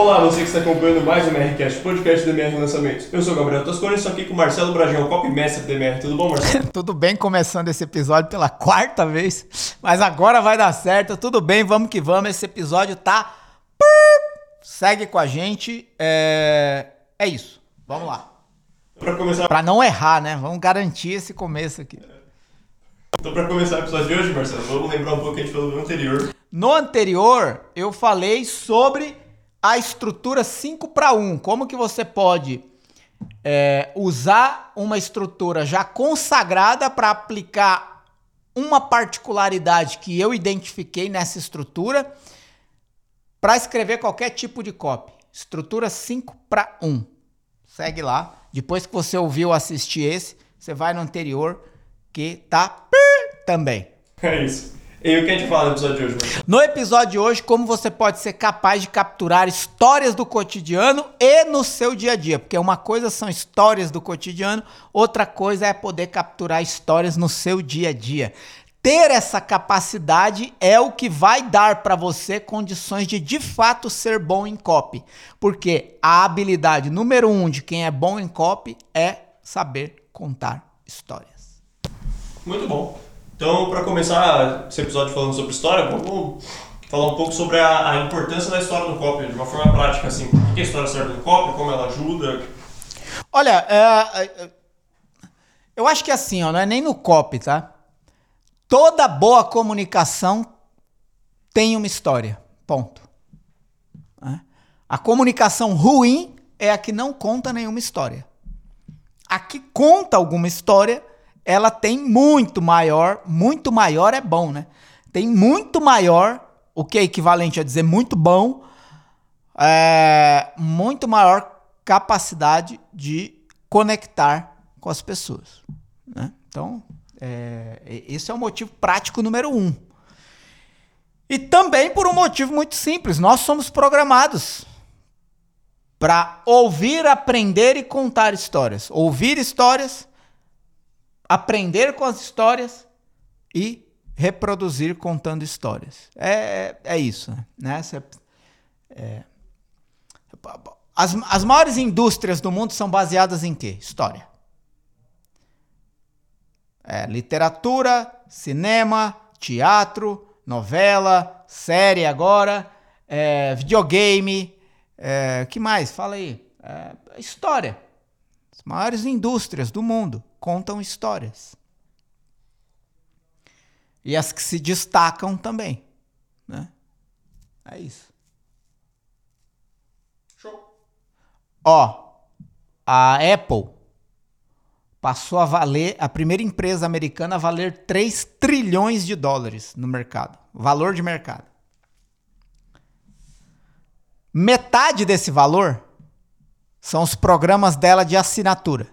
Olá, você que está acompanhando mais um MRCast, podcast do MR Lançamentos. Eu sou o Gabriel Toscone, estou aqui com o Marcelo Brajão, copymestre do MR. Tudo bom, Marcelo? Tudo bem, começando esse episódio pela quarta vez, mas agora vai dar certo. Tudo bem, vamos que vamos. Esse episódio tá. Segue com a gente. É, é isso. Vamos lá. Para começar, Pra não errar, né? Vamos garantir esse começo aqui. então, para começar o episódio de hoje, Marcelo, vamos lembrar um pouco o que a gente falou no anterior. No anterior, eu falei sobre a estrutura 5 para 1. Como que você pode é, usar uma estrutura já consagrada para aplicar uma particularidade que eu identifiquei nessa estrutura para escrever qualquer tipo de copy. Estrutura 5 para 1. Segue lá. Depois que você ouviu assistir esse, você vai no anterior que tá também. É isso. E o que a gente fala no episódio de hoje? No episódio de hoje, como você pode ser capaz de capturar histórias do cotidiano e no seu dia a dia. Porque uma coisa são histórias do cotidiano, outra coisa é poder capturar histórias no seu dia a dia. Ter essa capacidade é o que vai dar para você condições de de fato ser bom em copy. Porque a habilidade número um de quem é bom em copy é saber contar histórias. Muito bom. Então, para começar esse episódio falando sobre história, vamos falar um pouco sobre a, a importância da história no copy, de uma forma prática, assim. O que a história serve no copy, como ela ajuda. Olha, é, é, eu acho que assim, ó, não é nem no copy, tá? Toda boa comunicação tem uma história. Ponto. Né? A comunicação ruim é a que não conta nenhuma história. A que conta alguma história, ela tem muito maior, muito maior é bom, né? Tem muito maior, o que é equivalente a dizer muito bom, é, muito maior capacidade de conectar com as pessoas. Né? Então, é, esse é o motivo prático número um. E também por um motivo muito simples: nós somos programados para ouvir, aprender e contar histórias. Ouvir histórias, aprender com as histórias e reproduzir contando histórias. É, é isso, né? É- as, as maiores indústrias do mundo são baseadas em quê? História. É, literatura, cinema, teatro, novela, série agora, é, videogame, é, que mais? Fala aí. É, história. As maiores indústrias do mundo contam histórias. E as que se destacam também. Né? É isso. Show. Ó, a Apple passou a valer, a primeira empresa americana a valer 3 trilhões de dólares no mercado. Valor de mercado. Metade desse valor são os programas dela de assinatura.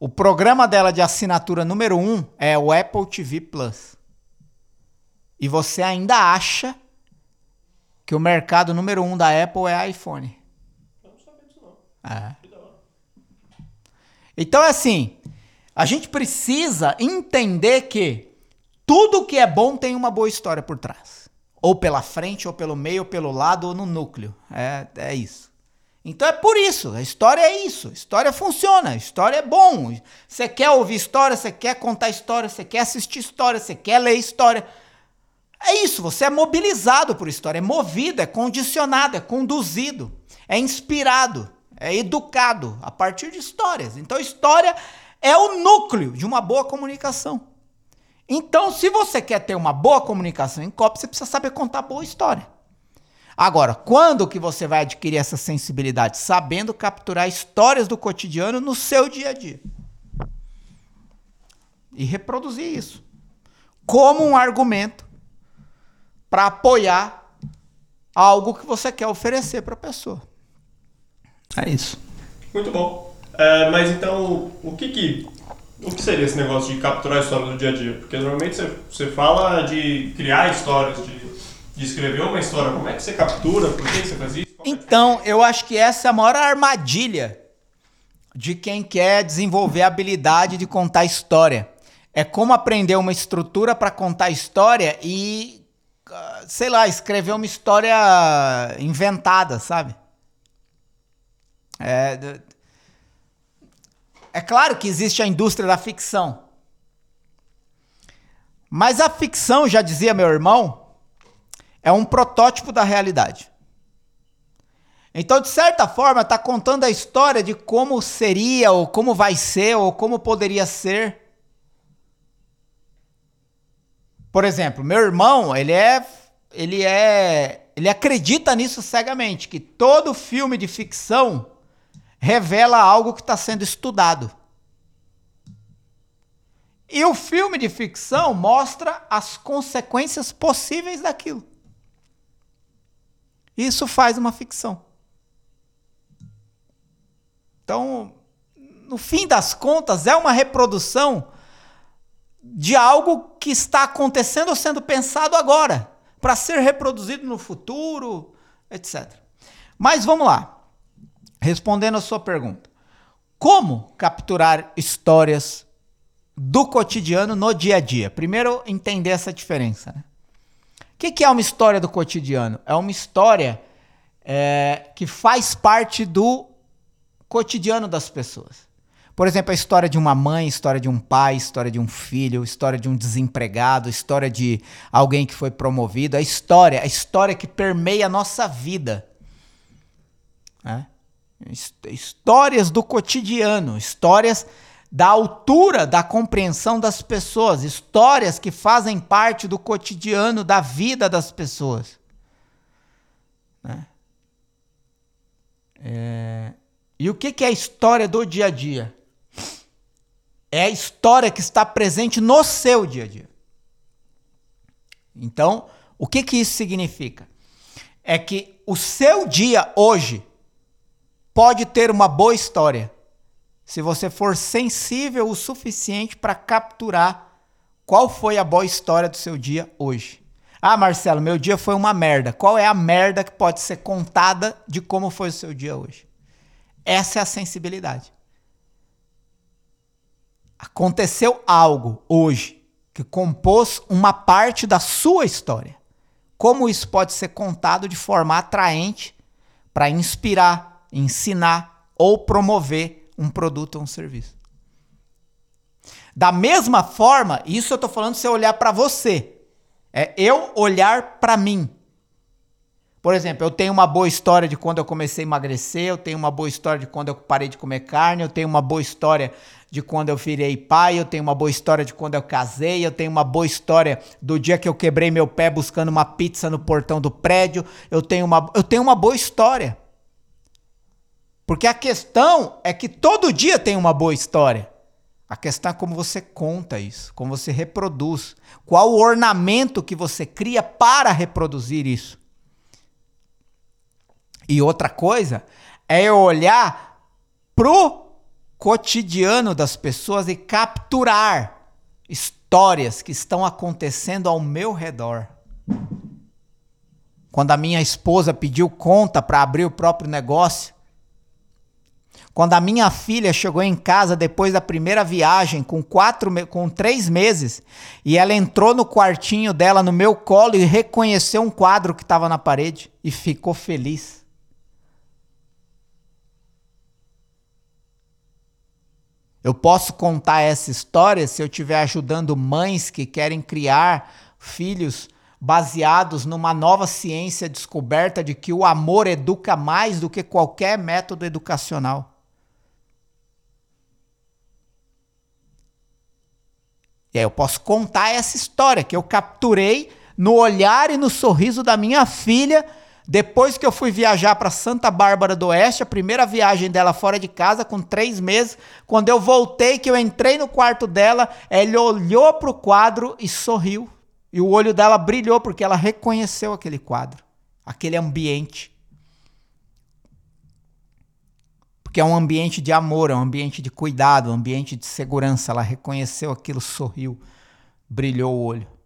O programa dela de assinatura número um é o Apple TV Plus. E você ainda acha que o mercado número um da Apple é iPhone. Eu não sabia disso, não. É. Então, assim, a gente precisa entender que tudo que é bom tem uma boa história por trás. Ou pela frente, ou pelo meio, ou pelo lado, ou no núcleo. É, é isso. Então é por isso. A história é isso. A história funciona. A história é bom. Você quer ouvir história, você quer contar história, você quer assistir história, você quer ler história. É isso, você é mobilizado por história, é movido, é condicionado, é conduzido, é inspirado, é educado a partir de histórias. Então, história é o núcleo de uma boa comunicação. Então, se você quer ter uma boa comunicação em copy, você precisa saber contar boa história. Agora, quando que você vai adquirir essa sensibilidade? Sabendo capturar histórias do cotidiano no seu dia a dia. E reproduzir isso como um argumento para apoiar algo que você quer oferecer para a pessoa. É isso. Muito bom. É, mas então, o que que, o que seria esse negócio de capturar a história do dia a dia? Porque normalmente você, você fala de criar histórias, de, de escrever uma história. Como é que você captura? Por que você faz isso? Então, eu acho que essa é a maior armadilha de quem quer desenvolver a habilidade de contar história. É como aprender uma estrutura para contar história e sei lá, escrever uma história inventada, sabe? É, é claro que existe a indústria da ficção. Mas a ficção, já dizia meu irmão, é um protótipo da realidade. Então, de certa forma, está contando a história de como seria, ou como vai ser, ou como poderia ser. Por exemplo, meu irmão, ele é. Ele é. Ele acredita nisso cegamente, que todo filme de ficção revela algo que está sendo estudado. E o filme de ficção mostra as consequências possíveis daquilo. Isso faz uma ficção. Então, no fim das contas, é uma reprodução de algo que está acontecendo ou sendo pensado agora, para ser reproduzido no futuro, etc. Mas vamos lá. Respondendo a sua pergunta. Como capturar histórias do cotidiano no dia a dia? Primeiro, entender essa diferença. Né? O que, é uma história do cotidiano? É uma história é, que faz parte do cotidiano das pessoas. Por exemplo, a história de uma mãe, história de um pai, história de um filho, história de um desempregado, história de alguém que foi promovido, a história, a história que permeia a nossa vida. Né? Histórias do cotidiano, histórias da altura da compreensão das pessoas, histórias que fazem parte do cotidiano da vida das pessoas. Né? É, e o que, é a história do dia a dia? É a história que está presente no seu dia a dia. Então, o que, que isso significa? É que o seu dia hoje pode ter uma boa história se você for sensível o suficiente para capturar qual foi a boa história do seu dia hoje. Ah, Marcelo, meu dia foi uma merda. Qual é a merda que pode ser contada de como foi o seu dia hoje? Essa é a sensibilidade. Aconteceu algo hoje que compôs uma parte da sua história. Como isso pode ser contado de forma atraente para inspirar, ensinar ou promover um produto ou um serviço? Da mesma forma, isso eu estou falando se eu olhar para você. É eu olhar para mim. Por exemplo, eu tenho uma boa história de quando eu comecei a emagrecer, eu tenho uma boa história de quando eu parei de comer carne, eu tenho uma boa história de quando eu virei pai, eu tenho uma boa história de quando eu casei, eu tenho uma boa história do dia que eu quebrei meu pé buscando uma pizza no portão do prédio, eu tenho uma, eu tenho uma boa história. Porque a questão é que todo dia tem uma boa história. A questão é como você conta isso, como você reproduz, qual o ornamento que você cria para reproduzir isso. E outra coisa é olhar pro cotidiano das pessoas e capturar histórias que estão acontecendo ao meu redor. Quando a minha esposa pediu conta para abrir o próprio negócio, quando a minha filha chegou em casa depois da primeira viagem, com, quatro, com três meses, e ela entrou no quartinho dela, no meu colo, e reconheceu um quadro que estava na parede e ficou feliz. Eu posso contar essa história se eu estiver ajudando mães que querem criar filhos baseados numa nova ciência descoberta de que o amor educa mais do que qualquer método educacional. E aí eu posso contar essa história que eu capturei no olhar e no sorriso da minha filha depois que eu fui viajar para Santa Bárbara do Oeste, a primeira viagem dela fora de casa, com três meses, quando eu voltei, que eu entrei no quarto dela, ela olhou para o quadro e sorriu. E o olho dela brilhou porque ela reconheceu aquele quadro, aquele ambiente. Porque é um ambiente de amor, é um ambiente de cuidado, um ambiente de segurança. Ela reconheceu aquilo, sorriu, brilhou o olho.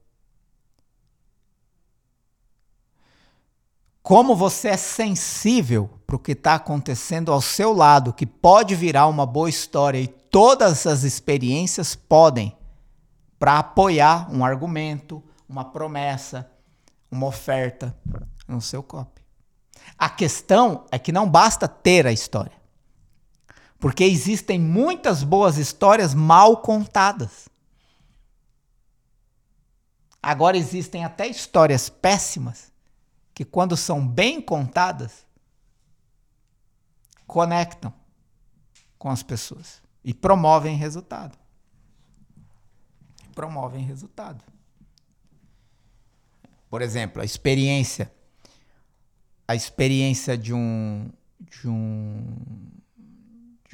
como você é sensível para o que está acontecendo ao seu lado, que pode virar uma boa história e todas as experiências podem para apoiar um argumento, uma promessa, uma oferta no seu copy. A questão é que não basta ter a história. Porque existem muitas boas histórias mal contadas. Agora existem até histórias péssimas que, quando são bem contadas, conectam com as pessoas e promovem resultado. Promovem resultado. Por exemplo, a experiência a experiência de um de um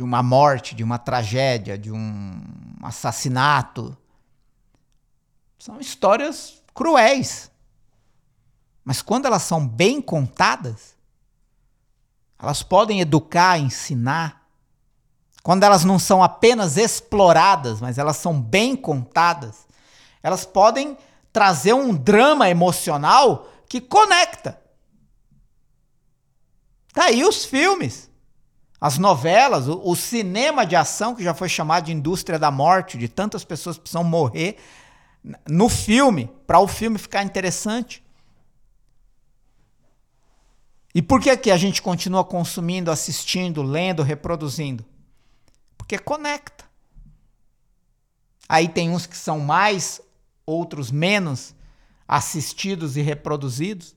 de uma morte, de uma tragédia, de um assassinato. São histórias cruéis. Mas quando elas são bem contadas, elas podem educar, ensinar. Quando elas não são apenas exploradas, mas elas são bem contadas, elas podem trazer um drama emocional que conecta. Tá aí os filmes as novelas, o, o, cinema de ação, que já foi chamado de indústria da morte, de tantas pessoas que precisam morrer no filme, para o filme ficar interessante. E por que, que a gente continua consumindo, assistindo, lendo, reproduzindo? Porque conecta. Aí tem uns que são mais, outros menos assistidos e reproduzidos.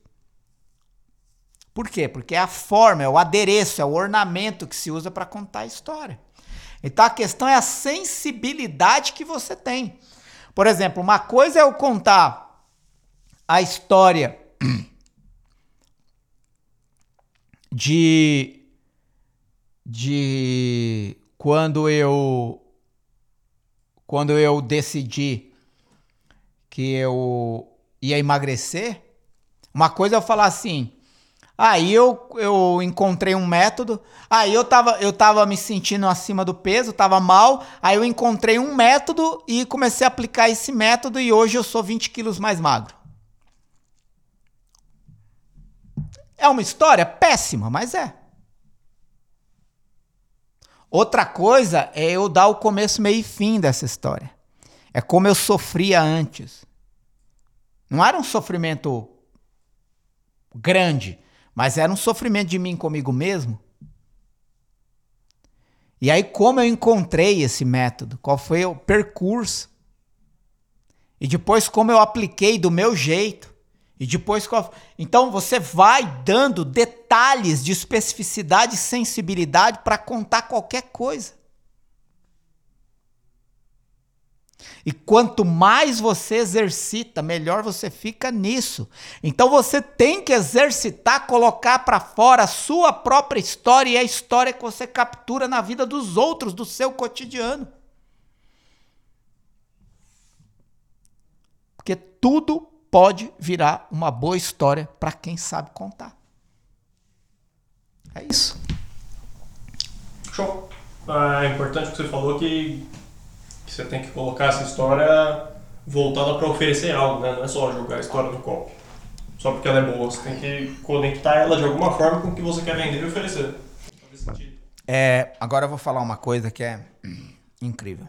Por quê? Porque é a forma, é o adereço, é o ornamento que se usa para contar a história. Então a questão é a sensibilidade que você tem. Por exemplo, uma coisa é eu contar a história de de quando eu quando eu decidi que eu ia emagrecer, uma coisa é eu falar assim: Aí eu, eu encontrei um método. Aí eu tava, eu tava me sentindo acima do peso, tava mal. Aí eu encontrei um método e comecei a aplicar esse método e hoje eu sou 20 quilos mais magro. É uma história péssima, mas é. Outra coisa é eu dar o começo, meio e fim dessa história. É como eu sofria antes. Não era um sofrimento grande mas era um sofrimento de mim comigo mesmo. E aí, como eu encontrei esse método? Qual foi o percurso? E depois, como eu apliquei do meu jeito? E depois, qual... então você vai dando detalhes de especificidade e sensibilidade para contar qualquer coisa. E quanto mais você exercita, melhor você fica nisso. Então você tem que exercitar, colocar para fora a sua própria história e a história que você captura na vida dos outros, do seu cotidiano. Porque tudo pode virar uma boa história para quem sabe contar. É isso. Show. Ah, é importante que você falou que você tem que colocar essa história voltada para oferecer algo, né? Não é só jogar a história no copo. Só porque ela é boa, você tem que conectar ela de alguma forma com o que você quer vender e oferecer. É, agora eu vou falar uma coisa que é incrível.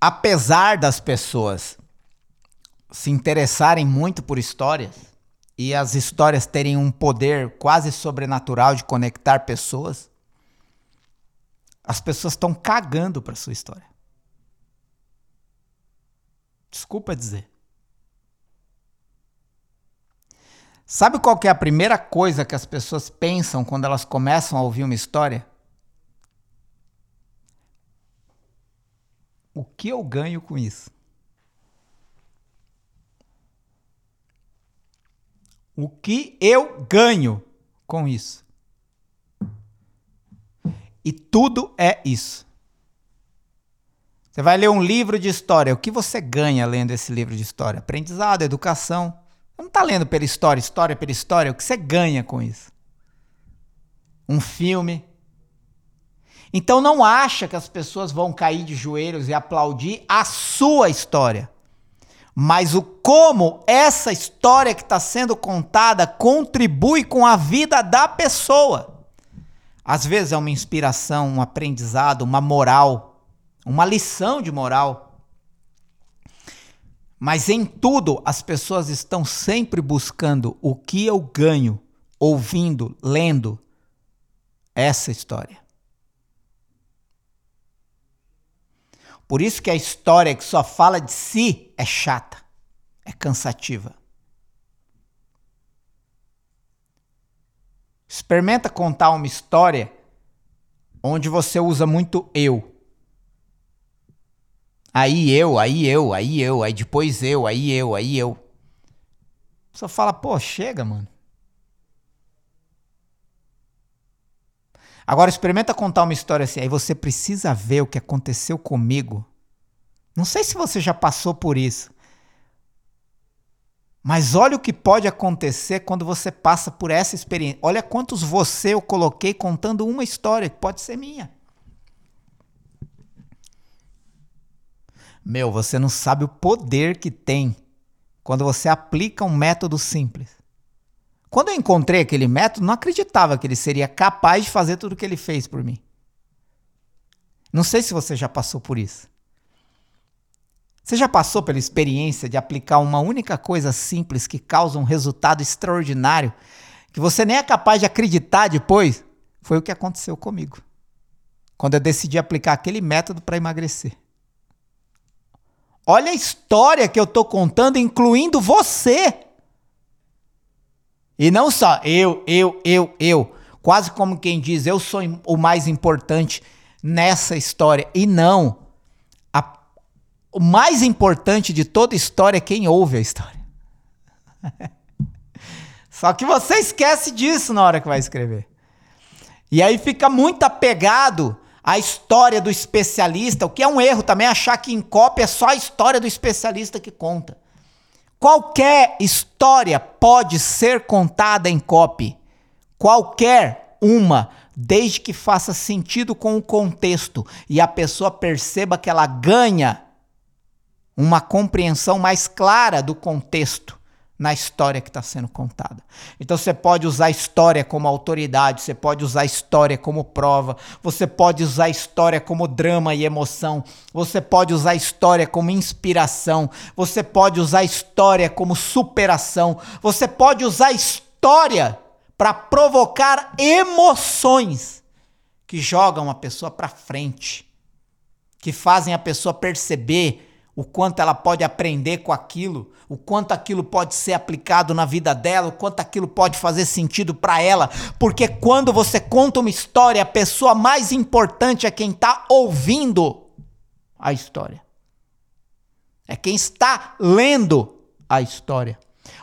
Apesar das pessoas se interessarem muito por histórias e as histórias terem um poder quase sobrenatural de conectar pessoas, as pessoas estão cagando para sua história. Desculpa dizer. Sabe qual é a primeira coisa que as pessoas pensam quando elas começam a ouvir uma história? O que eu ganho com isso? O que eu ganho com isso? E tudo é isso. Você vai ler um livro de história. O que você ganha lendo esse livro de história? Aprendizado, educação. Você não está lendo pela história, história pela história. O que você ganha com isso? Um filme. Então não acha que as pessoas vão cair de joelhos e aplaudir a sua história. Mas o como essa história que está sendo contada contribui com a vida da pessoa. Às vezes é uma inspiração, um aprendizado, uma moral, uma lição de moral. Mas em tudo, as pessoas estão sempre buscando o que eu ganho ouvindo, lendo essa história. Por isso que a história que só fala de si é chata, é cansativa. Experimenta contar uma história onde você usa muito eu. Aí eu, aí eu, aí eu, aí depois eu, aí eu, aí eu. Só fala, pô, chega, mano. Agora experimenta contar uma história assim, aí você precisa ver o que aconteceu comigo. Não sei se você já passou por isso. Mas olha o que pode acontecer quando você passa por essa experiência. Olha quantos você eu coloquei contando uma história que pode ser minha. Meu, você não sabe o poder que tem quando você aplica um método simples. Quando eu encontrei aquele método, não acreditava que ele seria capaz de fazer tudo o que ele fez por mim. Não sei se você já passou por isso. Você já passou pela experiência de aplicar uma única coisa simples que causa um resultado extraordinário que você nem é capaz de acreditar depois? Foi o que aconteceu comigo. Quando eu decidi aplicar aquele método para emagrecer. Olha a história que eu estou contando, incluindo você. E não só eu, eu, eu, eu. Quase como quem diz, eu sou o mais importante nessa história. E não. O mais importante de toda história é quem ouve a história. Só que você esquece disso na hora que vai escrever. E aí fica muito apegado a história do especialista, o que é um erro também achar que em cópia é só a história do especialista que conta. Qualquer história pode ser contada em copy. Qualquer uma, desde que faça sentido com o contexto e a pessoa perceba que ela ganha uma compreensão mais clara do contexto na história que está sendo contada. Então você pode usar a história como autoridade, você pode usar a história como prova, você pode usar a história como drama e emoção, você pode usar a história como inspiração, você pode usar a história como superação, você pode usar a história para provocar emoções que jogam a pessoa para frente, que fazem a pessoa perceber o quanto ela pode aprender com aquilo, o quanto aquilo pode ser aplicado na vida dela, o quanto aquilo pode fazer sentido para ela, porque quando você conta uma história, a pessoa mais importante é quem está ouvindo a história. É quem está lendo a história.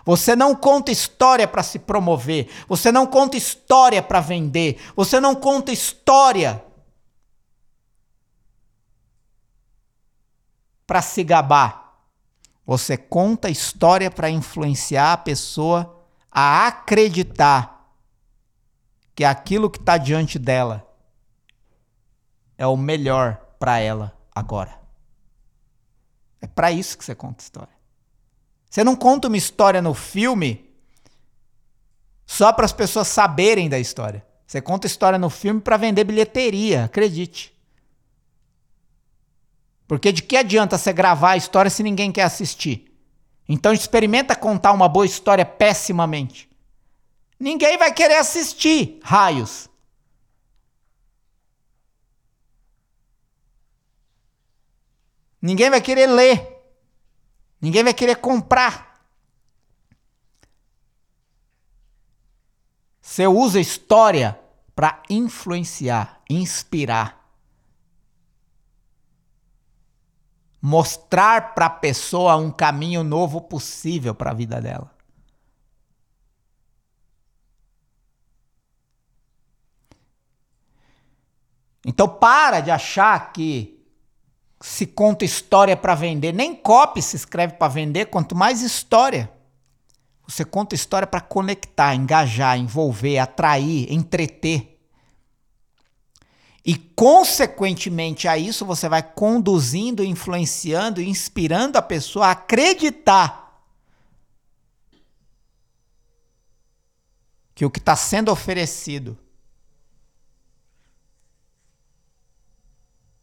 Você não conta história para se promover, você não conta história para vender, você não conta história para se gabar. Você conta história para influenciar a pessoa a acreditar que aquilo que está diante dela é o melhor para ela agora. É para isso que você conta história. Você não conta uma história no filme só para as pessoas saberem da história. Você conta história no filme para vender bilheteria, acredite. Porque de que adianta você gravar a história se ninguém quer assistir? Então experimenta contar uma boa história pessimamente. Ninguém vai querer assistir, raios. Ninguém vai querer ler. Ninguém vai querer comprar. Você usa história para influenciar, inspirar. Mostrar para a pessoa um caminho novo possível para a vida dela. Então para de achar que se conta história para vender, nem copy se escreve para vender, quanto mais história. Você conta história para conectar, engajar, envolver, atrair, entreter. E, consequentemente a isso, você vai conduzindo, influenciando, inspirando a pessoa a acreditar que o que está sendo oferecido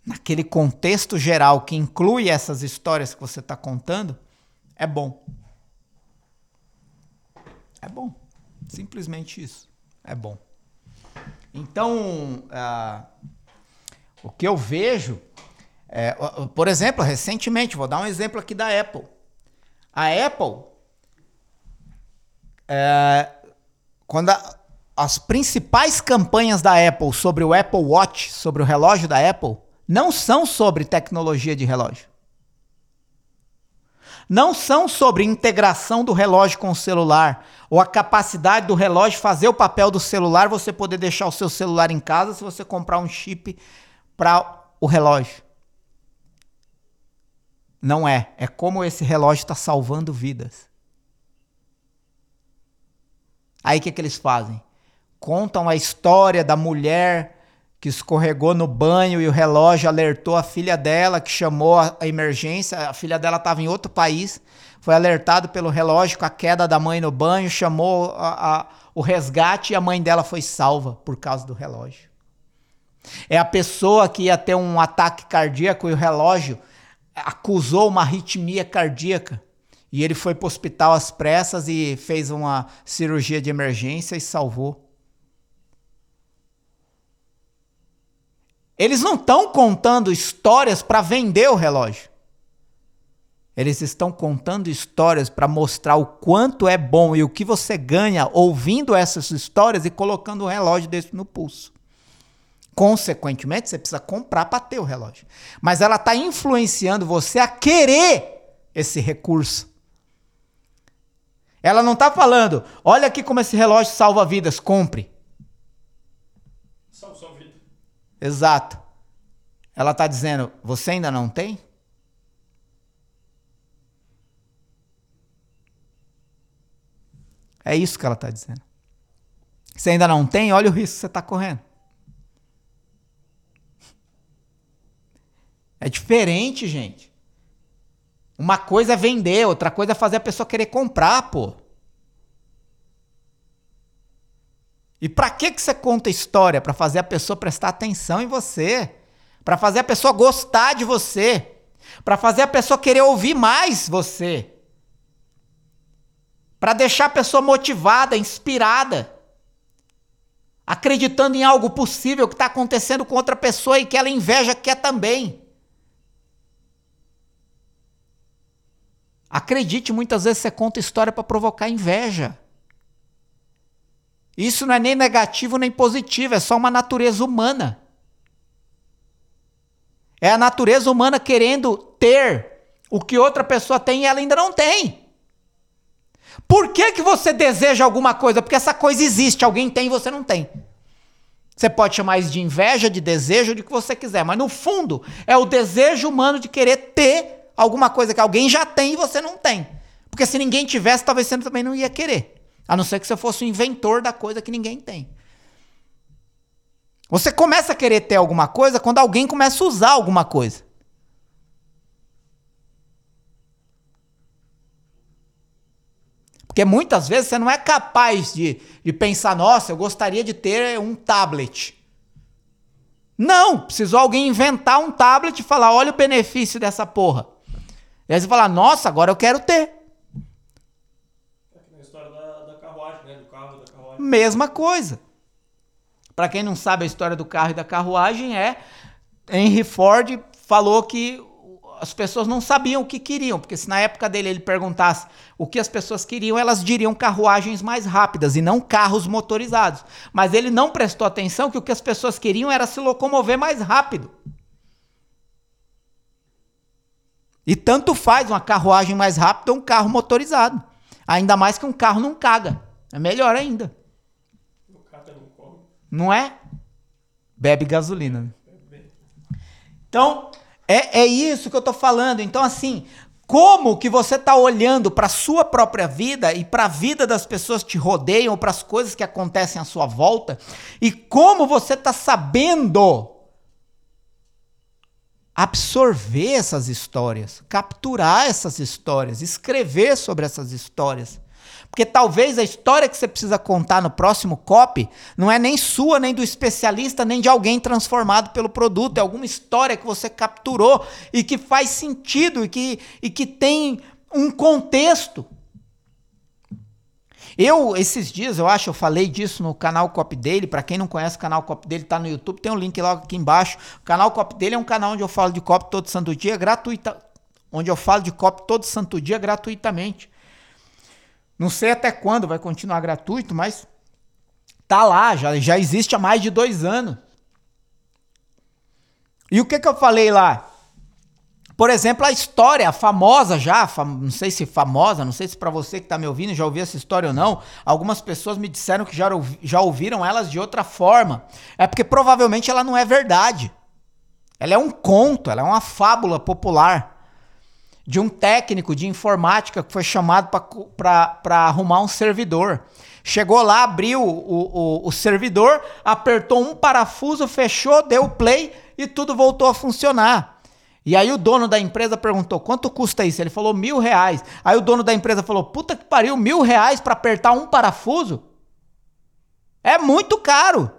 naquele contexto geral que inclui essas histórias que você está contando é bom. É bom. Simplesmente isso. É bom. Então, uh, o que eu vejo, é, por exemplo, recentemente, vou dar um exemplo aqui da Apple. A Apple, é, quando a, as principais campanhas da Apple sobre o Apple Watch, sobre o relógio da Apple, não são sobre tecnologia de relógio. Não são sobre integração do relógio com o celular ou a capacidade do relógio fazer o papel do celular, você poder deixar o seu celular em casa se você comprar um chip para o relógio. Não é. É como esse relógio está salvando vidas. Aí o que, que eles fazem? Contam a história da mulher que escorregou no banho e o relógio alertou a filha dela, que chamou a emergência. A filha dela estava em outro país, foi alertado pelo relógio com a queda da mãe no banho, chamou a, a, o resgate e a mãe dela foi salva por causa do relógio. É a pessoa que ia ter um ataque cardíaco e o relógio acusou uma arritmia cardíaca. E ele foi para o hospital às pressas e fez uma cirurgia de emergência e salvou. Eles não estão contando histórias para vender o relógio. Eles estão contando histórias para mostrar o quanto é bom e o que você ganha ouvindo essas histórias e colocando um relógio desse no pulso. Consequentemente, você precisa comprar para ter o relógio. Mas ela está influenciando você a querer esse recurso. Ela não está falando, olha aqui como esse relógio salva vidas, compre. Salva sua vida. Exato. Ela está dizendo, você ainda não tem? É isso que ela está dizendo. Você ainda não tem, olha o risco que você está correndo. É diferente, gente. Uma coisa é vender, outra coisa é fazer a pessoa querer comprar, pô. E para que que você conta história? Para fazer a pessoa prestar atenção em você, para fazer a pessoa gostar de você, para fazer a pessoa querer ouvir mais você. Para deixar a pessoa motivada, inspirada, acreditando em algo possível que está acontecendo com outra pessoa e que ela inveja quer também. Acredite, muitas vezes você conta história para provocar inveja. Isso não é nem negativo nem positivo, é só uma natureza humana. É a natureza humana querendo ter o que outra pessoa tem e ela ainda não tem. Por que, que você deseja alguma coisa? Porque essa coisa existe, alguém tem e você não tem. Você pode chamar isso de inveja, de desejo, de que você quiser, mas no fundo é o desejo humano de querer ter alguma coisa que alguém já tem e você não tem. Porque se ninguém tivesse, talvez você também não ia querer. A não ser que você fosse o inventor da coisa que ninguém tem. Você começa a querer ter alguma coisa quando alguém começa a usar alguma coisa. Porque muitas vezes você não é capaz de, de pensar, nossa, eu gostaria de ter um tablet. Não, precisou alguém inventar um tablet e falar, olha o benefício dessa porra. E aí você fala, nossa, agora eu quero ter. Né? Do carro da carruagem. Mesma coisa. Para quem não sabe a história do carro e da carruagem é Henry Ford falou que as pessoas não sabiam o que queriam, porque se na época dele ele perguntasse o que as pessoas queriam, elas diriam carruagens mais rápidas e não carros motorizados. Mas ele não prestou atenção que o que as pessoas queriam era se locomover mais rápido. E tanto faz uma carruagem mais rápida ou um carro motorizado. Ainda mais que um carro não caga. É melhor ainda. Não é? Bebe gasolina. Então, é, é isso que eu tô falando. Então, assim, como que você tá olhando para sua própria vida e para a vida das pessoas que te rodeiam, para as coisas que acontecem à sua volta, e como você tá sabendo absorver essas histórias, capturar essas histórias, escrever sobre essas histórias. Porque talvez a história que você precisa contar no próximo copy não é nem sua, nem do especialista, nem de alguém transformado pelo produto. É alguma história que você capturou e que faz sentido e que, e que tem um contexto. Eu, esses dias, eu acho, eu falei disso no canal Cop dele. Para quem não conhece o canal Cop dele, tá no YouTube, tem um link logo aqui embaixo. O canal Cop dele é um canal onde eu falo de cop todo santo dia, gratuita, onde eu falo de cop todo santo dia gratuitamente. Não sei até quando vai continuar gratuito, mas tá lá, já, já existe há mais de dois anos. E o que que eu falei lá? Por exemplo, a história famosa já, fam não sei se famosa, não sei se para você que está me ouvindo já ouviu essa história ou não. Algumas pessoas me disseram que já, já ouviram elas de outra forma. É porque provavelmente ela não é verdade. Ela é um conto, ela é uma fábula popular de um técnico de informática que foi chamado para arrumar um servidor. Chegou lá, abriu o, o, o servidor, apertou um parafuso, fechou, deu play e tudo voltou a funcionar. E aí o dono da empresa perguntou, quanto custa isso? Ele falou, mil reais. Aí o dono da empresa falou, puta que pariu, mil reais para apertar um parafuso? É muito caro.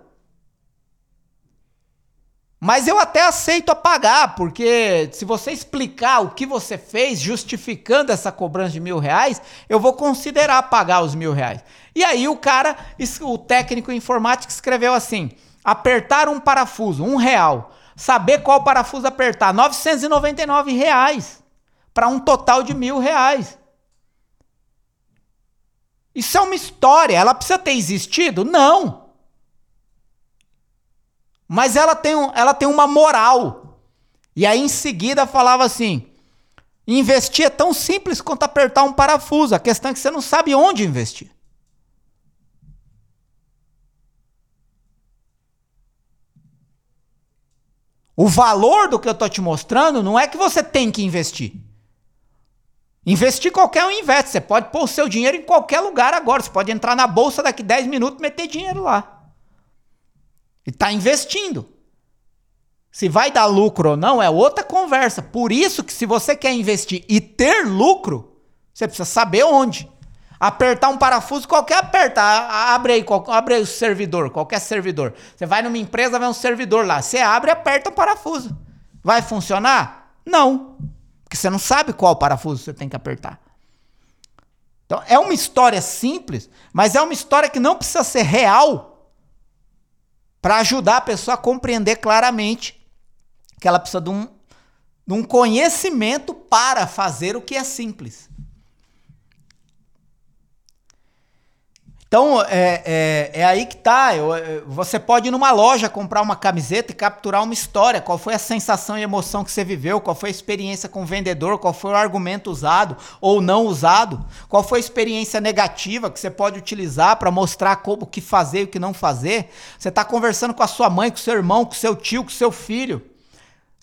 Mas eu até aceito a pagar, porque se você explicar o que você fez, justificando essa cobrança de mil reais, eu vou considerar pagar os mil reais. E aí o cara, o técnico informático escreveu assim: apertar um parafuso, um real. Saber qual parafuso apertar, 999 reais. Para um total de mil reais. Isso é uma história. Ela precisa ter existido? Não. Mas ela tem, ela tem uma moral. E aí em seguida falava assim: investir é tão simples quanto apertar um parafuso. A questão é que você não sabe onde investir. O valor do que eu estou te mostrando não é que você tem que investir. Investir qualquer um investe. Você pode pôr o seu dinheiro em qualquer lugar agora. Você pode entrar na bolsa daqui 10 minutos e meter dinheiro lá. E está investindo. Se vai dar lucro ou não é outra conversa. Por isso que se você quer investir e ter lucro, você precisa saber onde apertar um parafuso, qualquer aperta, abre aí, abre aí o servidor, qualquer servidor. Você vai numa empresa, vê um servidor lá, você abre e aperta o parafuso. Vai funcionar? Não, porque você não sabe qual parafuso você tem que apertar. Então, é uma história simples, mas é uma história que não precisa ser real para ajudar a pessoa a compreender claramente que ela precisa de um, de um conhecimento para fazer o que é simples. Então, é, é, é, aí que tá. Eu, é, você pode ir numa loja comprar uma camiseta e capturar uma história. Qual foi a sensação e emoção que você viveu? Qual foi a experiência com o vendedor? Qual foi o argumento usado ou não usado? Qual foi a experiência negativa que você pode utilizar para mostrar como, o que fazer e o que não fazer? Você está conversando com a sua mãe, com o seu irmão, com o seu tio, com o seu filho.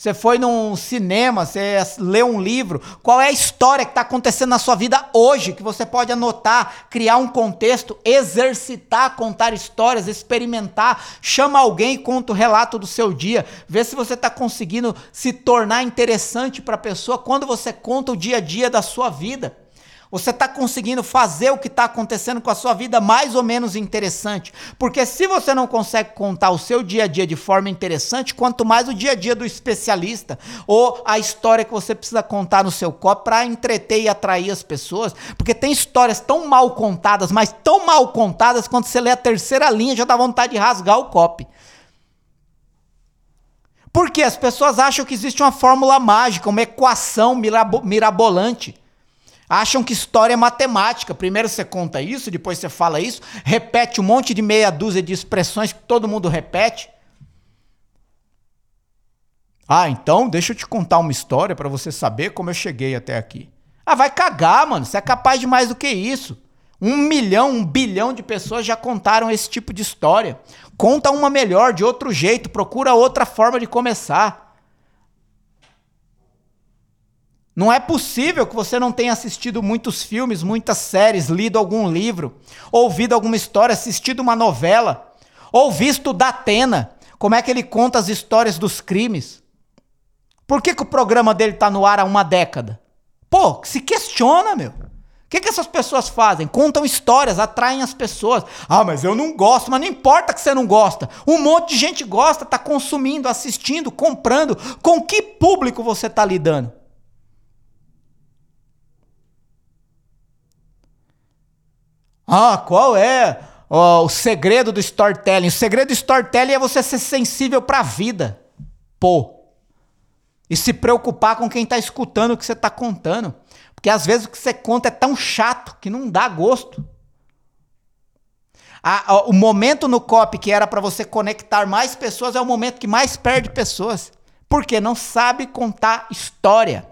Você foi num cinema, você leu um livro. Qual é a história que está acontecendo na sua vida hoje que você pode anotar, criar um contexto, exercitar, contar histórias, experimentar. Chama alguém e conta o relato do seu dia. Vê se você está conseguindo se tornar interessante para a pessoa quando você conta o dia a dia da sua vida. Você está conseguindo fazer o que está acontecendo com a sua vida mais ou menos interessante. Porque se você não consegue contar o seu dia a dia de forma interessante, quanto mais o dia a dia do especialista ou a história que você precisa contar no seu copo para entreter e atrair as pessoas. Porque tem histórias tão mal contadas, mas tão mal contadas, quando você lê a terceira linha já dá vontade de rasgar o copo. Porque as pessoas acham que existe uma fórmula mágica, uma equação mirabolante. Acham que história é matemática. Primeiro você conta isso, depois você fala isso, repete um monte de meia dúzia de expressões que todo mundo repete. Ah, então deixa eu te contar uma história para você saber como eu cheguei até aqui. Ah, vai cagar, mano. Você é capaz de mais do que isso. Um milhão, um bilhão de pessoas já contaram esse tipo de história. Conta uma melhor, de outro jeito, procura outra forma de começar. Não é possível que você não tenha assistido muitos filmes, muitas séries, lido algum livro, ouvido alguma história, assistido uma novela, ou visto da Atena, como é que ele conta as histórias dos crimes. Por que, que o programa dele está no ar há uma década? Pô, se questiona, meu. O que, que essas pessoas fazem? Contam histórias, atraem as pessoas. Ah, mas eu não gosto, mas não importa que você não gosta. Um monte de gente gosta, está consumindo, assistindo, comprando. Com que público você está lidando? Ah, qual é o segredo do storytelling? O segredo do storytelling é você ser sensível para a vida. Pô. E se preocupar com quem tá escutando o que você tá contando. Porque às vezes o que você conta é tão chato que não dá gosto. A, a, o momento no COP que era para você conectar mais pessoas é o momento que mais perde pessoas. Porque não sabe contar história.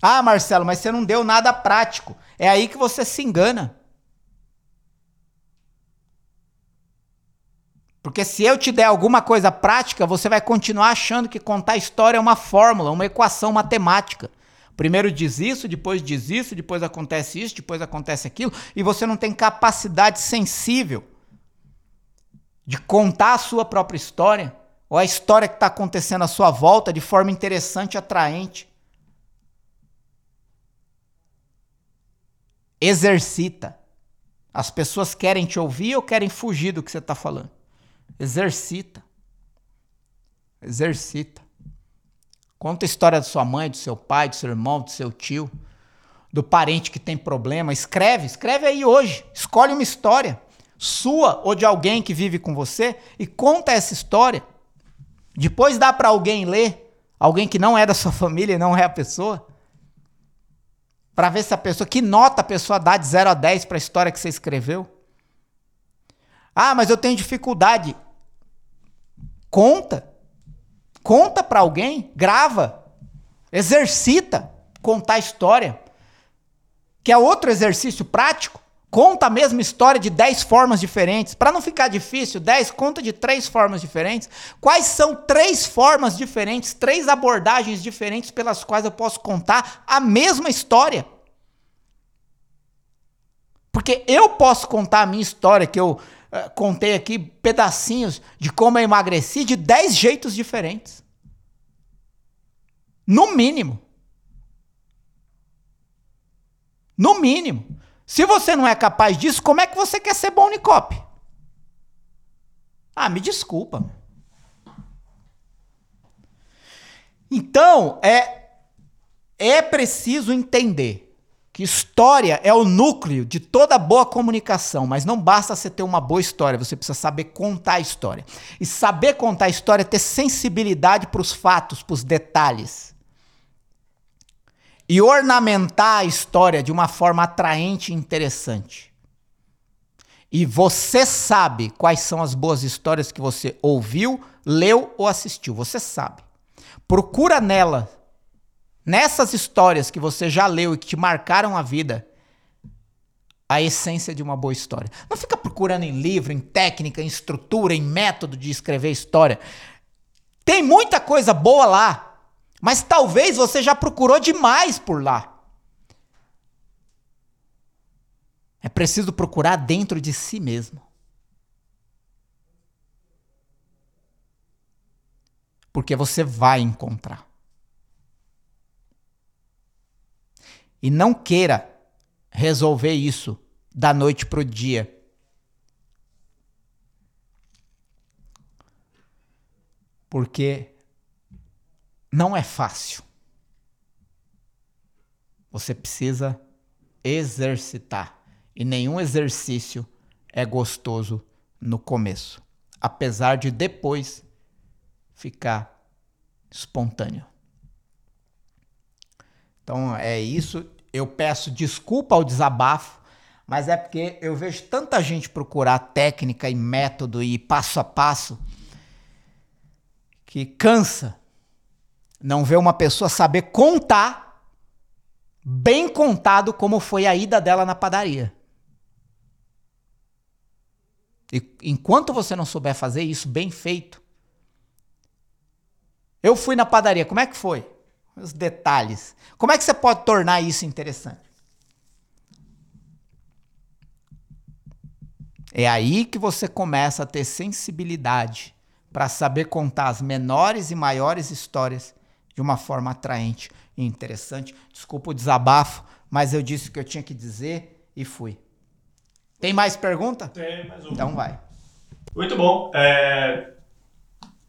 Ah, Marcelo, mas você não deu nada prático. É aí que você se engana. Porque se eu te der alguma coisa prática, você vai continuar achando que contar história é uma fórmula, uma equação matemática. Primeiro diz isso, depois diz isso, depois acontece isso, depois acontece aquilo, e você não tem capacidade sensível de contar a sua própria história, ou a história que está acontecendo à sua volta de forma interessante e atraente. Exercita. As pessoas querem te ouvir ou querem fugir do que você está falando? Exercita. Exercita. Conta a história da sua mãe, do seu pai, do seu irmão, do seu tio, do parente que tem problema. Escreve, escreve aí hoje. Escolhe uma história sua ou de alguém que vive com você e conta essa história. Depois dá para alguém ler, alguém que não é da sua família e não é a pessoa, para ver se a pessoa, que nota a pessoa dá de 0 a 10 para a história que você escreveu. Ah, mas eu tenho dificuldade. Conta. Conta para alguém, grava, exercita contar a história. Que é outro exercício prático. Conta a mesma história de 10 formas diferentes. Para não ficar difícil, 10 conta de três formas diferentes. Quais são três formas diferentes, três abordagens diferentes pelas quais eu posso contar a mesma história? Porque eu posso contar a minha história, que eu uh, contei aqui pedacinhos de como eu emagreci de 10 jeitos diferentes. No mínimo. No mínimo. Se você não é capaz disso, como é que você quer ser bom Unicop? Ah, me desculpa. Então, é, é preciso entender que história é o núcleo de toda boa comunicação, mas não basta você ter uma boa história, você precisa saber contar a história. E saber contar a história é ter sensibilidade para os fatos, para os detalhes. E ornamentar a história de uma forma atraente e interessante. E você sabe quais são as boas histórias que você ouviu, leu ou assistiu. Você sabe. Procura nela nessas histórias que você já leu e que te marcaram a vida, a essência de uma boa história. Não fica procurando em livro, em técnica, em estrutura, em método de escrever história. Tem muita coisa boa lá, mas talvez você já procurou demais por lá. É preciso procurar dentro de si mesmo. Porque você vai encontrar. E não queira resolver isso da noite para o dia. Porque não é fácil. Você precisa exercitar. E nenhum exercício é gostoso no começo. Apesar de depois ficar espontâneo. Então é isso. Eu peço desculpa ao desabafo, mas é porque eu vejo tanta gente procurar técnica e método e passo a passo que cansa não ver uma pessoa saber contar bem contado como foi a ida dela na padaria. E enquanto você não souber fazer isso bem feito, eu fui na padaria, como é que foi? os detalhes. Como é que você pode tornar isso interessante? É aí que você começa a ter sensibilidade para saber contar as menores e maiores histórias de uma forma atraente e interessante. Desculpa o desabafo, mas eu disse o que eu tinha que dizer e fui. Tem mais pergunta? Tem mais uma. Então vai. Muito bom. É...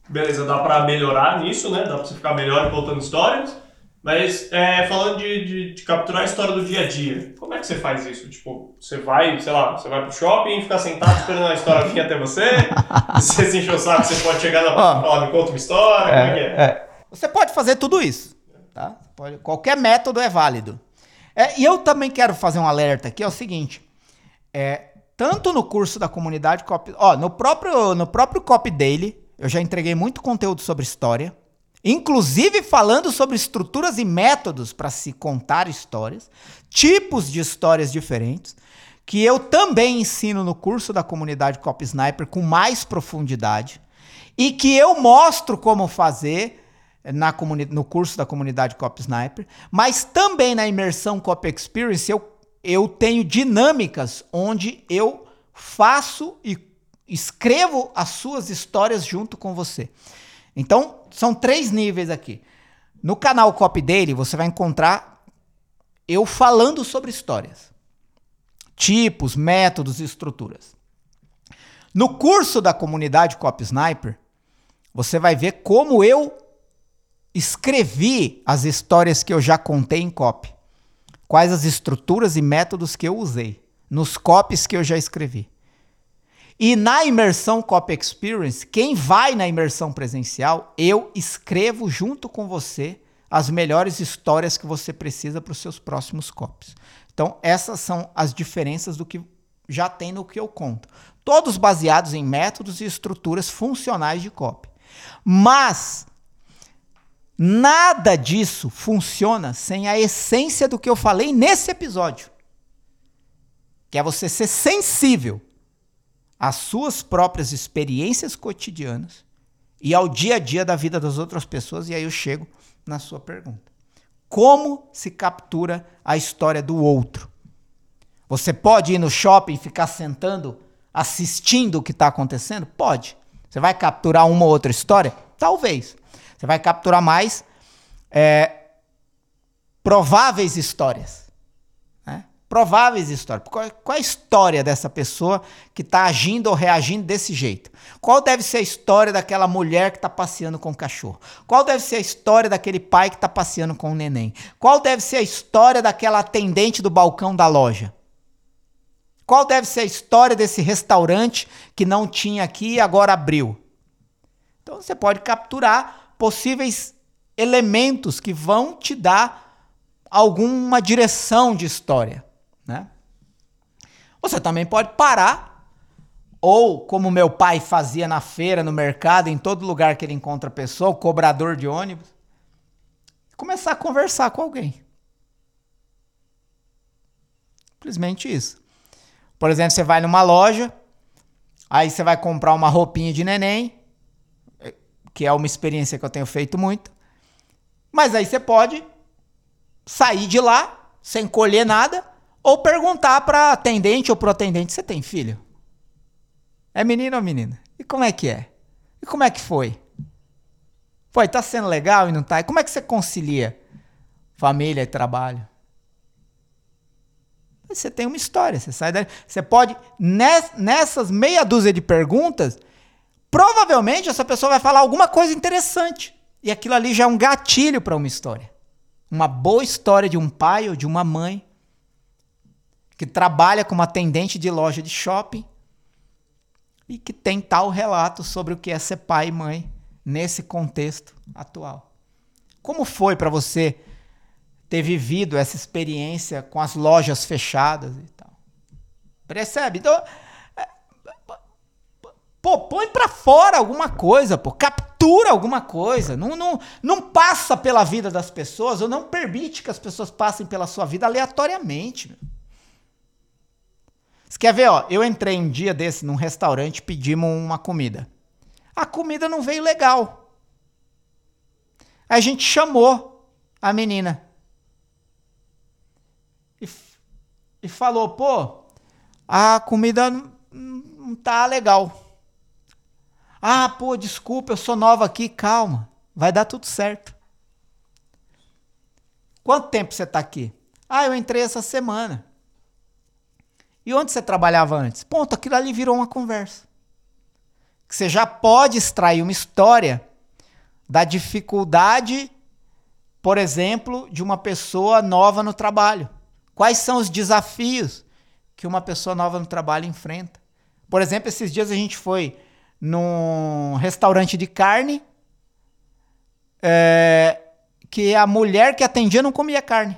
Beleza, dá pra melhorar nisso, né? Dá pra você ficar melhor contando histórias. Mas é, falando de, de, de, capturar a história do dia a dia, como é que você faz isso? Tipo, você vai, sei lá, você vai pro shopping, ficar sentado esperando a história vir até você? você se encheu o saco, você pode chegar na oh, falar, me conta uma história, é, como é que é? é? Você pode fazer tudo isso, tá? Pode, qualquer método é válido. É, e eu também quero fazer um alerta aqui, é o seguinte, é, tanto no curso da comunidade Cop, ó, no próprio, no próprio Cop Daily, eu já entreguei muito conteúdo sobre história, inclusive falando sobre estruturas e métodos para se contar histórias, tipos de histórias diferentes, que eu também ensino no curso da comunidade Cop Sniper com mais profundidade e que eu mostro como fazer na no curso da comunidade Cop Sniper, mas também na imersão Cop Experience eu, eu tenho dinâmicas onde eu faço e escrevo as suas histórias junto com você. Então, são três níveis aqui. No canal Copy Daily, você vai encontrar eu falando sobre histórias. Tipos, métodos e estruturas. No curso da comunidade Copy Sniper, você vai ver como eu escrevi as histórias que eu já contei em copy. Quais as estruturas e métodos que eu usei nos copies que eu já escrevi. E na imersão Copy Experience, quem vai na imersão presencial, eu escrevo junto com você as melhores histórias que você precisa para os seus próximos copies. Então, essas são as diferenças do que já tem no que eu conto. Todos baseados em métodos e estruturas funcionais de copy. Mas nada disso funciona sem a essência do que eu falei nesse episódio. Que é você ser sensível às suas próprias experiências cotidianas e ao dia a dia da vida das outras pessoas. E aí eu chego na sua pergunta: como se captura a história do outro? Você pode ir no shopping e ficar sentando assistindo o que está acontecendo? Pode. Você vai capturar uma ou outra história? Talvez. Você vai capturar mais é, prováveis histórias prováveis histórias. Qual, qual, é a história dessa pessoa que está agindo ou reagindo desse jeito? Qual deve ser a história daquela mulher que está passeando com o cachorro? Qual deve ser a história daquele pai que está passeando com o neném? Qual deve ser a história daquela atendente do balcão da loja? Qual deve ser a história desse restaurante que não tinha aqui e agora abriu? Então você pode capturar possíveis elementos que vão te dar alguma direção de história. Né? Você também pode parar, ou como meu pai fazia na feira, no mercado, em todo lugar que ele encontra pessoa, cobrador de ônibus, começar a conversar com alguém. Simplesmente isso. Por exemplo, você vai numa loja, aí você vai comprar uma roupinha de neném, que é uma experiência que eu tenho feito muito. Mas aí você pode sair de lá sem colher nada ou perguntar para atendente ou pro atendente: você tem filho? É menino ou menina? E como é que é? E como é que foi? Foi, tá sendo legal e não tá? E como é que você concilia família e trabalho? Você tem uma história, você sai daí. Você pode, nessas meia dúzia de perguntas, provavelmente essa pessoa vai falar alguma coisa interessante. E aquilo ali já é um gatilho para uma história. Uma boa história de um pai ou de uma mãe que trabalha como atendente de loja de shopping e que tem tal relato sobre o que é ser pai e mãe nesse contexto atual. Como foi para você ter vivido essa experiência com as lojas fechadas e tal? Percebe? Então, pô, põe para fora alguma coisa, pô, captura alguma coisa. Não, não, não passa pela vida das pessoas ou não permite que as pessoas passem pela sua vida aleatoriamente. Meu. Você quer ver, ó? Eu entrei um dia desse num restaurante, pedimos uma comida. A comida não veio legal. A gente chamou a menina. E, e falou, pô, a comida não, não tá legal. Ah, pô, desculpa, eu sou nova aqui, calma. Vai dar tudo certo. Quanto tempo você tá aqui? Ah, eu entrei essa semana. E onde você trabalhava antes? Ponto, aquilo ali virou uma conversa. Que você já pode extrair uma história da dificuldade por exemplo, de uma pessoa nova no trabalho. Quais são os desafios que uma pessoa nova no trabalho enfrenta? Por exemplo, esses dias a gente foi num restaurante de carne é, que a mulher que atendia não comia carne.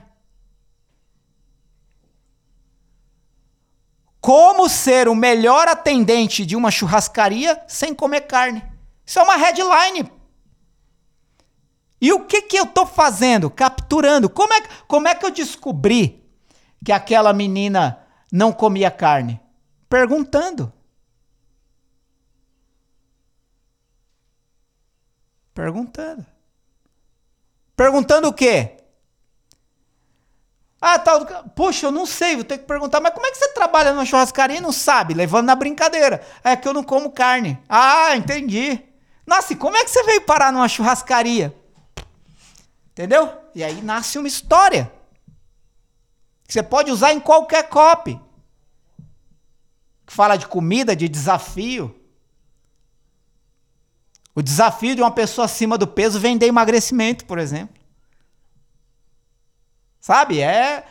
Como ser o melhor atendente de uma churrascaria sem comer carne? Isso é uma headline. E o que, que eu estou fazendo? Capturando. Como é, como é que eu descobri que aquela menina não comia carne? Perguntando. Perguntando. Perguntando o quê? Ah, tal. Poxa, eu não sei, vou ter que perguntar. Mas como é que você trabalha numa churrascaria e não sabe? Levando na brincadeira. É que eu não como carne. Ah, entendi. Nossa, e como é que você veio parar numa churrascaria? Entendeu? E aí nasce uma história. Que você pode usar em qualquer copy. Que fala de comida, de desafio. O desafio de uma pessoa acima do peso vender emagrecimento, por exemplo. Sabe? É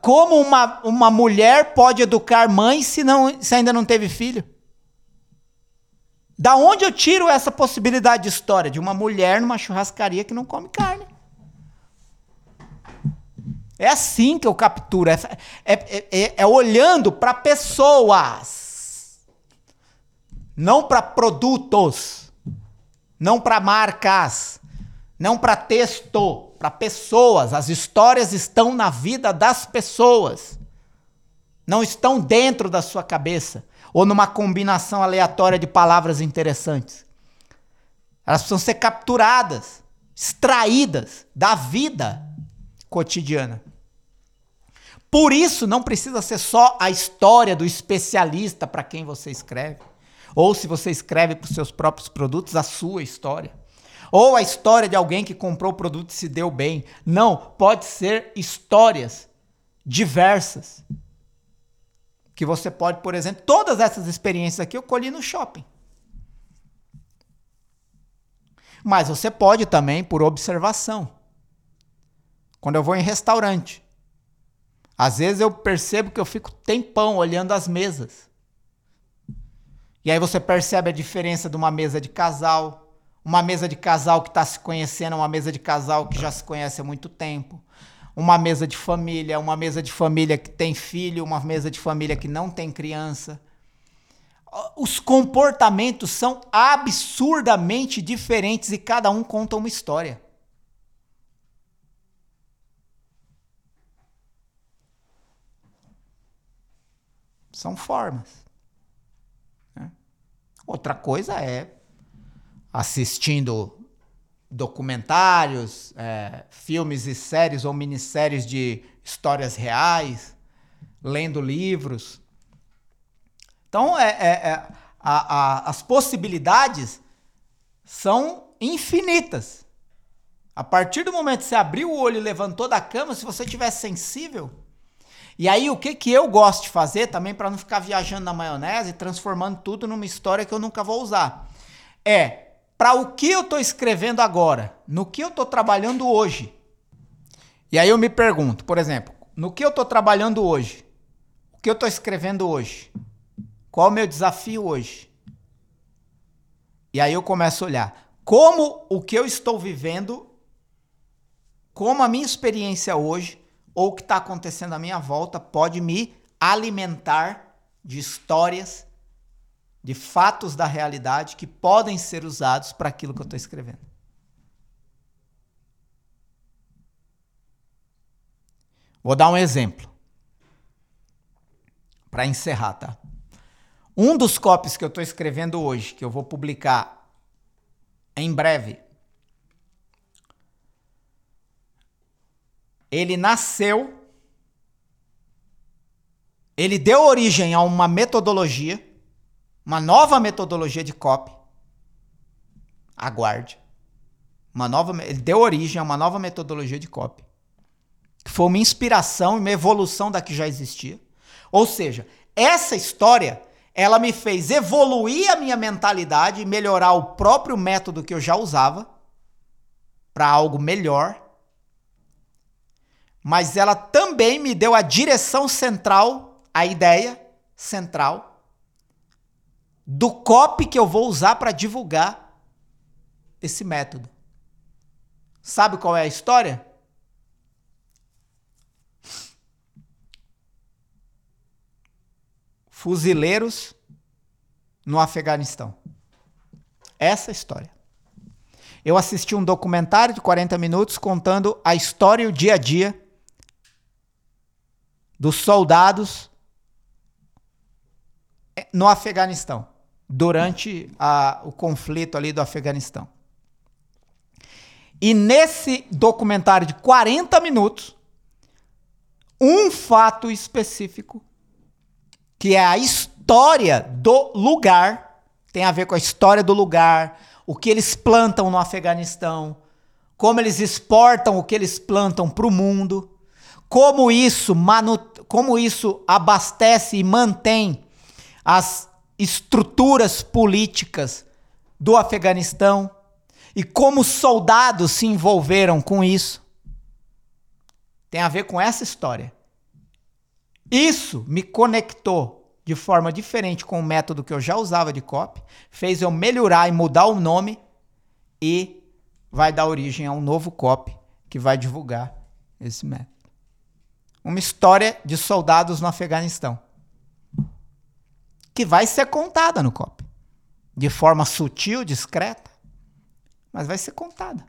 como uma, uma mulher pode educar mãe se, não, se ainda não teve filho. Da onde eu tiro essa possibilidade de história? De uma mulher numa churrascaria que não come carne. É assim que eu capturo. É, é, é, é olhando para pessoas. Não para produtos. Não para marcas. Não para texto para pessoas. As histórias estão na vida das pessoas. Não estão dentro da sua cabeça ou numa combinação aleatória de palavras interessantes. Elas precisam ser capturadas, extraídas da vida cotidiana. Por isso, não precisa ser só a história do especialista para quem você escreve. Ou se você escreve para os seus próprios produtos, a sua história. Ou a história de alguém que comprou o produto e se deu bem. Não, pode ser histórias diversas. Que você pode, por exemplo, todas essas experiências aqui eu colhi no shopping. Mas você pode também por observação. Quando eu vou em restaurante, às vezes eu percebo que eu fico tempão olhando as mesas. E aí você percebe a diferença de uma mesa de casal, uma mesa de casal que está se conhecendo, uma mesa de casal que já se conhece há muito tempo, uma mesa de família, uma mesa de família que tem filho, uma mesa de família que não tem criança. Os comportamentos são absurdamente diferentes e cada um conta uma história. São formas. Outra coisa é assistindo documentários, é, filmes e séries ou minisséries de histórias reais, lendo livros. Então, é, é, é a, a, as possibilidades são infinitas. A partir do momento que você abriu o olho e levantou da cama, se você estiver sensível. E aí, o que, que eu gosto de fazer também para não ficar viajando na maionese transformando tudo numa história que eu nunca vou usar? É para o que eu estou escrevendo agora, no que eu estou trabalhando hoje. E aí eu me pergunto, por exemplo, no que eu estou trabalhando hoje, o que eu estou escrevendo hoje, qual o meu desafio hoje? E aí eu começo a olhar como o que eu estou vivendo, como a minha experiência hoje, ou o que está acontecendo à minha volta, pode me alimentar de histórias de fatos da realidade que podem ser usados para aquilo que eu estou escrevendo. Vou dar um exemplo. Para encerrar, tá? Um dos copies que eu estou escrevendo hoje, que eu vou publicar em breve, ele nasceu, ele deu origem a uma metodologia uma nova metodologia de copy. Aguarde. Uma nova, ele deu origem a uma nova metodologia de copy. Que foi uma inspiração e uma evolução da que já existia. Ou seja, essa história, ela me fez evoluir a minha mentalidade e melhorar o próprio método que eu já usava para algo melhor mas ela também me deu a direção central, a ideia central do copy que eu vou usar para divulgar esse método. Sabe qual é a história? Fuzileiros no Afeganistão. Essa é história. Eu assisti um documentário de 40 minutos contando a história e o dia a dia dos soldados no Afeganistão, durante a, o conflito ali do Afeganistão. E nesse documentário de 40 minutos, um fato específico, que é a história do lugar, tem a ver com a história do lugar, o que eles plantam no Afeganistão, como eles exportam o que eles plantam para o mundo, como isso, manu como isso abastece e mantém as estruturas políticas do Afeganistão e como os soldados se envolveram com isso. Tem a ver com essa história. Isso me conectou de forma diferente com o método que eu já usava de copy, fez eu melhorar e mudar o nome e vai dar origem a um novo copy que vai divulgar esse método. Uma história de soldados no Afeganistão que vai ser contada no copy. De forma sutil, discreta, mas vai ser contada.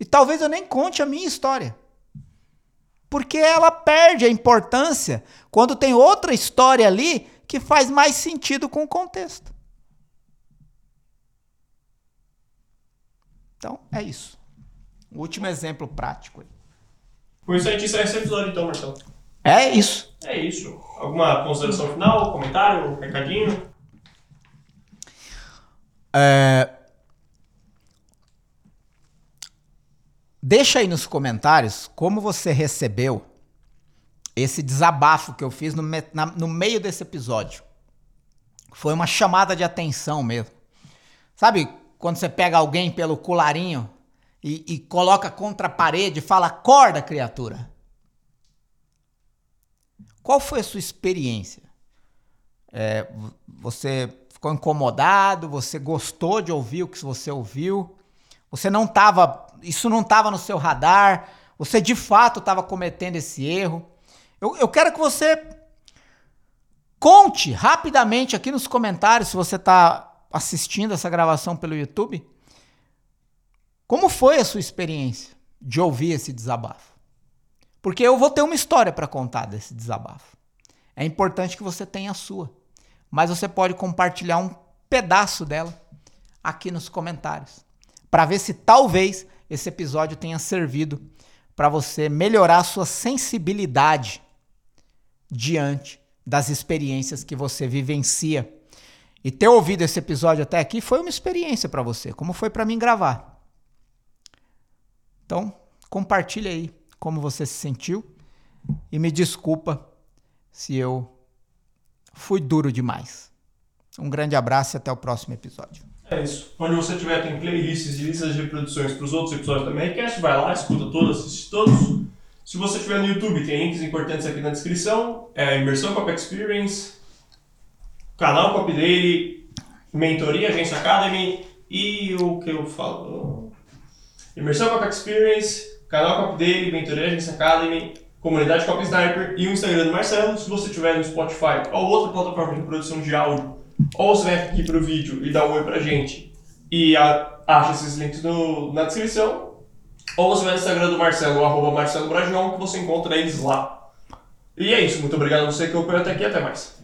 E talvez eu nem conte a minha história. Porque ela perde a importância quando tem outra história ali que faz mais sentido com o contexto. Então, é isso. O último exemplo prático. Com isso a gente encerra esse episódio então, Marcelo. É isso. É isso. Alguma consideração final, comentário, recadinho? É... Deixa aí nos comentários como você recebeu esse desabafo que eu fiz no, me... na... no meio desse episódio. Foi uma chamada de atenção mesmo. Sabe quando você pega alguém pelo colarinho e, e coloca contra a parede e fala: acorda, criatura? Qual foi a sua experiência? É, você ficou incomodado? Você gostou de ouvir o que você ouviu? Você não estava, isso não estava no seu radar? Você de fato estava cometendo esse erro? Eu, eu quero que você conte rapidamente aqui nos comentários, se você está assistindo essa gravação pelo YouTube, como foi a sua experiência de ouvir esse desabafo? Porque eu vou ter uma história para contar desse desabafo. É importante que você tenha a sua. Mas você pode compartilhar um pedaço dela aqui nos comentários. Para ver se talvez esse episódio tenha servido para você melhorar a sua sensibilidade diante das experiências que você vivencia. E ter ouvido esse episódio até aqui foi uma experiência para você, como foi para mim gravar. Então, compartilhe aí como você se sentiu e me desculpa se eu fui duro demais. Um grande abraço e até o próximo episódio. É isso. Onde você tiver, tem playlists e listas de reproduções para os outros episódios da Mercast, vai lá, escuta todos, assiste todos. Se você estiver no YouTube, tem links importantes aqui na descrição. É Imersão Cop Experience, canal Cop Daily, Mentoria Agência Academy e o que eu falo? Imersão Cop Experience, canal Cop Daily, Mentoria Agência Academy, comunidade Cop Sniper e o Instagram do Marcelo. Se você tiver no Spotify ou outra plataforma de produção de áudio, ou você vem aqui pro vídeo e dá um oi pra gente e a, acha esses links no, na descrição, ou você vai no Instagram do Marcelo, arroba Marcelo Bragion, que você encontra eles lá. E é isso, muito obrigado a você que acompanhou até aqui, até mais.